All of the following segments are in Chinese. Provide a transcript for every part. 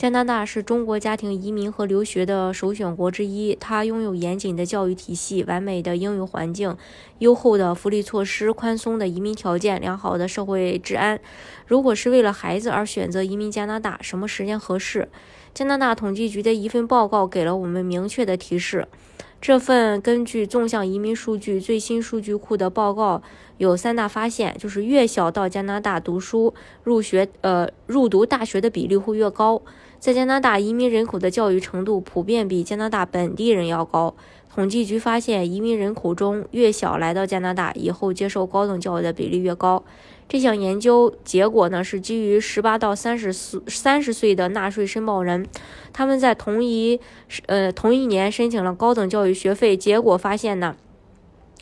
加拿大是中国家庭移民和留学的首选国之一，它拥有严谨的教育体系、完美的英语环境、优厚的福利措施、宽松的移民条件、良好的社会治安。如果是为了孩子而选择移民加拿大，什么时间合适？加拿大统计局的一份报告给了我们明确的提示。这份根据纵向移民数据最新数据库的报告有三大发现，就是越小到加拿大读书入学，呃，入读大学的比例会越高。在加拿大，移民人口的教育程度普遍比加拿大本地人要高。统计局发现，移民人口中越小来到加拿大以后接受高等教育的比例越高。这项研究结果呢，是基于十八到三十四三十岁的纳税申报人，他们在同一呃同一年申请了高等教育学费，结果发现呢，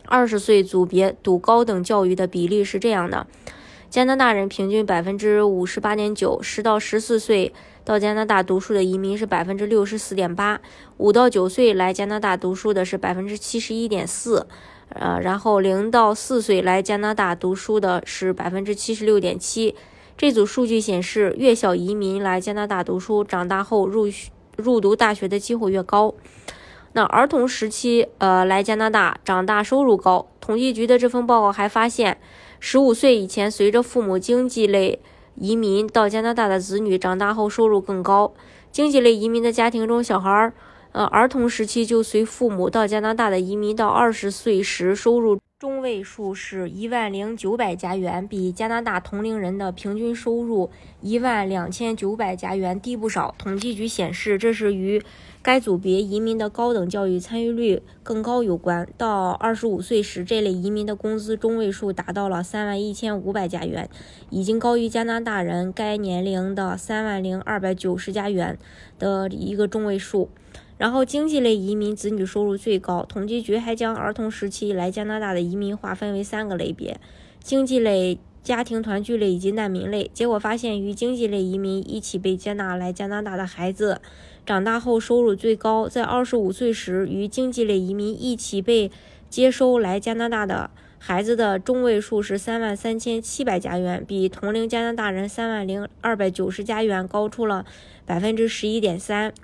二十岁组别读高等教育的比例是这样的：加拿大人平均百分之五十八点九，十到十四岁到加拿大读书的移民是百分之六十四点八，五到九岁来加拿大读书的是百分之七十一点四。呃，然后零到四岁来加拿大读书的是百分之七十六点七。这组数据显示，越小移民来加拿大读书，长大后入入读大学的机会越高。那儿童时期呃来加拿大，长大收入高。统计局的这份报告还发现，十五岁以前随着父母经济类移民到加拿大的子女，长大后收入更高。经济类移民的家庭中，小孩儿。呃，儿童时期就随父母到加拿大的移民，到二十岁时收入中位数是一万零九百加元，比加拿大同龄人的平均收入一万两千九百加元低不少。统计局显示，这是与该组别移民的高等教育参与率更高有关。到二十五岁时，这类移民的工资中位数达到了三万一千五百加元，已经高于加拿大人该年龄的三万零二百九十加元的一个中位数。然后，经济类移民子女收入最高。统计局还将儿童时期来加拿大的移民划分为三个类别：经济类、家庭团聚类以及难民类。结果发现，与经济类移民一起被接纳来加拿大的孩子，长大后收入最高。在二十五岁时，与经济类移民一起被接收来加拿大的孩子的中位数是三万三千七百加元，比同龄加拿大人三万零二百九十加元高出了百分之十一点三。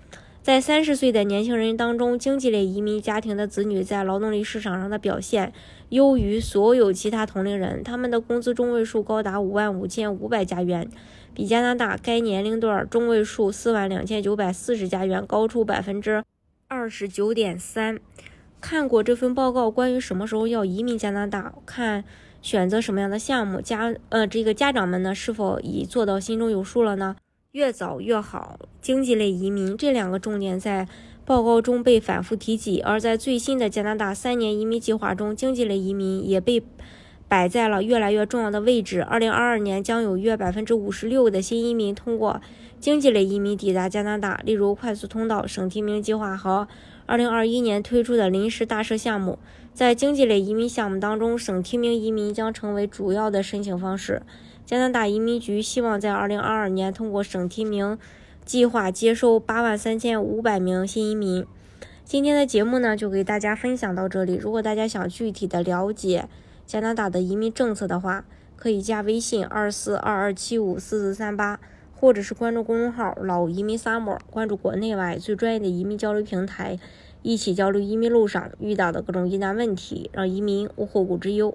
在三十岁的年轻人当中，经济类移民家庭的子女在劳动力市场上的表现优于所有其他同龄人，他们的工资中位数高达五万五千五百加元，比加拿大该年龄段中位数四万两千九百四十加元高出百分之二十九点三。看过这份报告，关于什么时候要移民加拿大，看选择什么样的项目，家呃这个家长们呢是否已做到心中有数了呢？越早越好。经济类移民这两个重点在报告中被反复提及，而在最新的加拿大三年移民计划中，经济类移民也被摆在了越来越重要的位置。二零二二年将有约百分之五十六的新移民通过经济类移民抵达加拿大，例如快速通道、省提名计划和二零二一年推出的临时大赦项目。在经济类移民项目当中，省提名移民将成为主要的申请方式。加拿大移民局希望在二零二二年通过省提名计划接收八万三千五百名新移民。今天的节目呢，就给大家分享到这里。如果大家想具体的了解加拿大的移民政策的话，可以加微信二四二二七五四四三八，或者是关注公众号“老移民 summer”，关注国内外最专业的移民交流平台，一起交流移民路上遇到的各种疑难问题，让移民无后顾之忧。